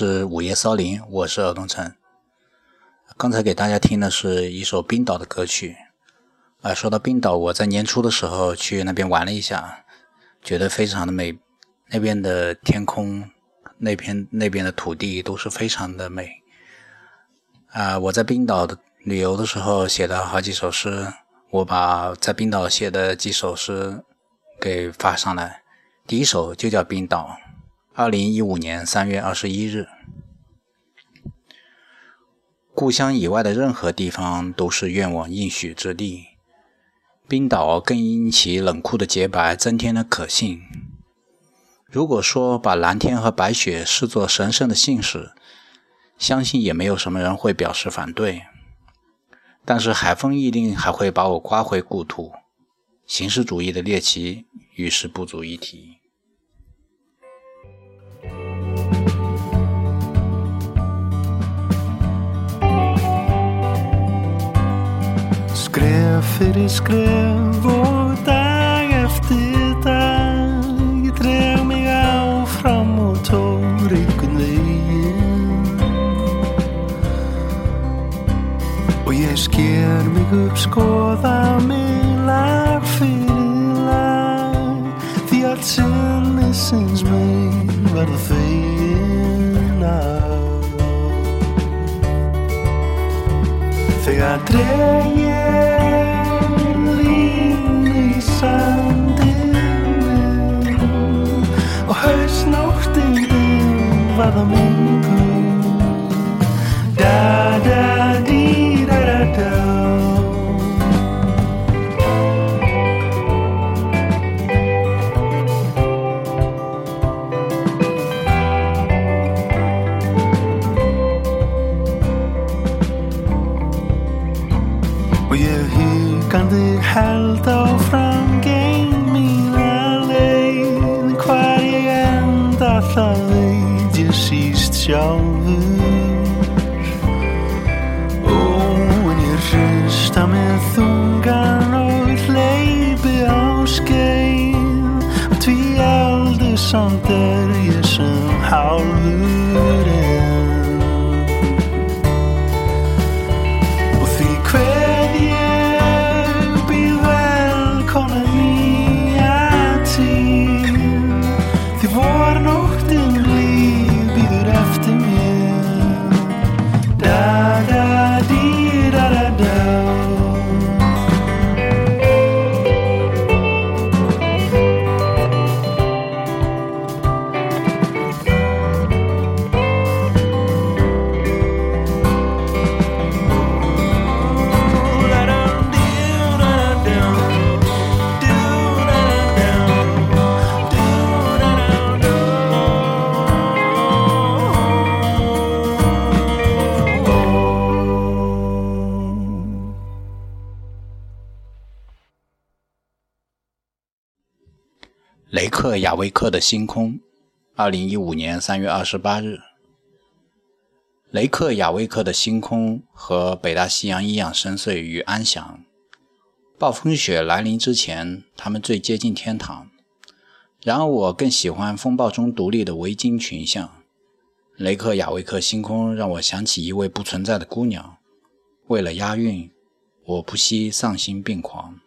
是午夜骚灵，我是尔东城。刚才给大家听的是一首冰岛的歌曲。啊、说到冰岛，我在年初的时候去那边玩了一下，觉得非常的美。那边的天空，那片那边的土地都是非常的美。啊、我在冰岛的旅游的时候写了好几首诗，我把在冰岛写的几首诗给发上来。第一首就叫《冰岛》。二零一五年三月二十一日，故乡以外的任何地方都是愿望应许之地。冰岛更因其冷酷的洁白增添了可信。如果说把蓝天和白雪视作神圣的信使，相信也没有什么人会表示反对。但是海风一定还会把我刮回故土，形式主义的猎奇于是不足一提。Skref fyrir skref og dag eftir dag. Ég dreg mig áfram og tór ykkur veginn. Og ég sker mig upp, skoða mig lag fyrir lag. Því allt sinnisins mig verða fegin af Þegar dreg ég of other makers. Da da dee da da da. show. 雷克雅未克的星空，二零一五年三月二十八日。雷克雅未克的星空和北大西洋一样深邃与安详。暴风雪来临之前，它们最接近天堂。然而，我更喜欢风暴中独立的维京群像。雷克雅未克星空让我想起一位不存在的姑娘。为了押韵，我不惜丧心病狂。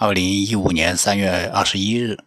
二零一五年三月二十一日。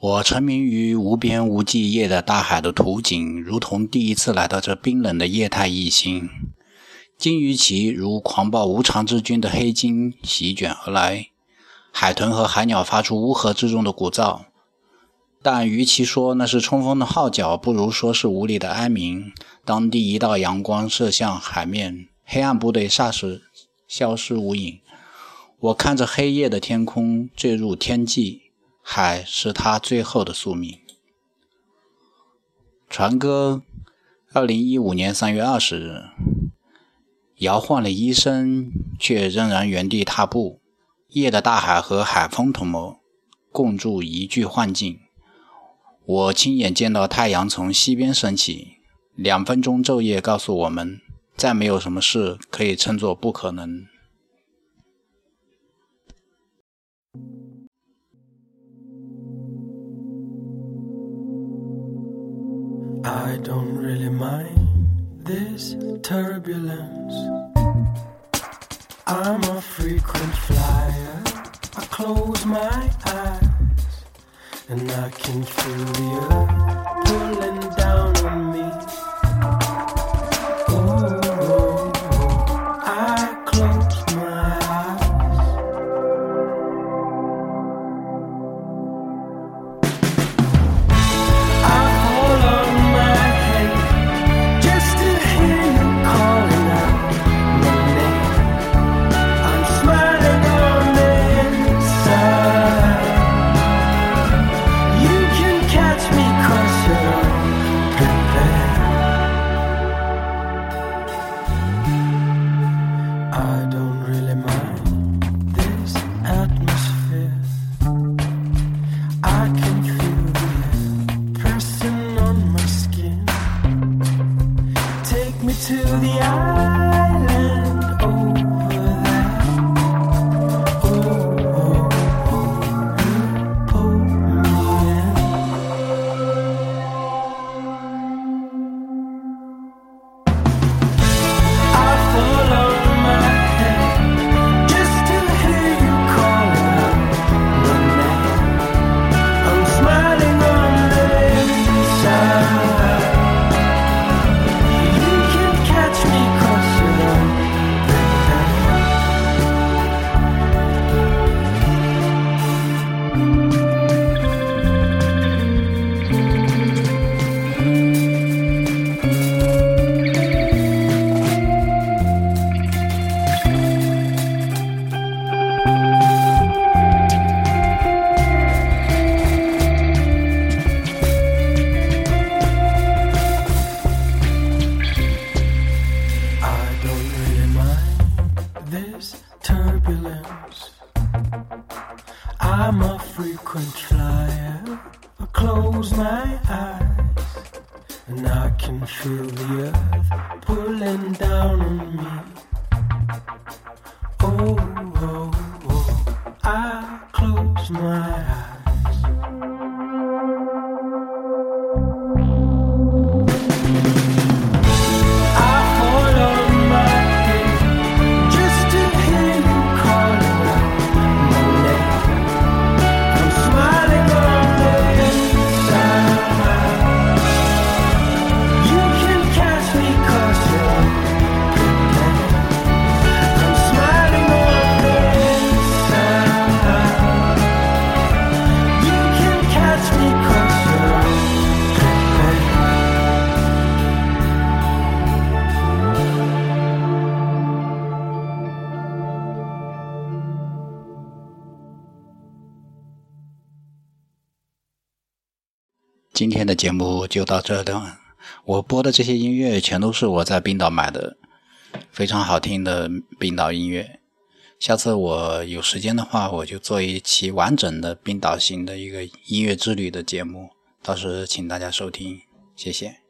我沉迷于无边无际夜的大海的图景，如同第一次来到这冰冷的液态异星。鲸鱼鳍如狂暴无常之君的黑鲸席卷而来，海豚和海鸟发出乌合之众的鼓噪。但与其说那是冲锋的号角，不如说是无力的哀鸣。当第一道阳光射向海面，黑暗部队霎时消失无影。我看着黑夜的天空坠入天际，海是他最后的宿命。船歌，二零一五年三月二十日，摇晃了一生，却仍然原地踏步。夜的大海和海风同谋，共筑一具幻境。我亲眼见到太阳从西边升起，两分钟昼夜告诉我们，再没有什么事可以称作不可能。I don't really mind this turbulence. I'm a frequent flyer. I close my eyes and I can feel the earth pulling down 今天的节目就到这了。我播的这些音乐全都是我在冰岛买的，非常好听的冰岛音乐。下次我有时间的话，我就做一期完整的冰岛型的一个音乐之旅的节目，到时请大家收听，谢谢。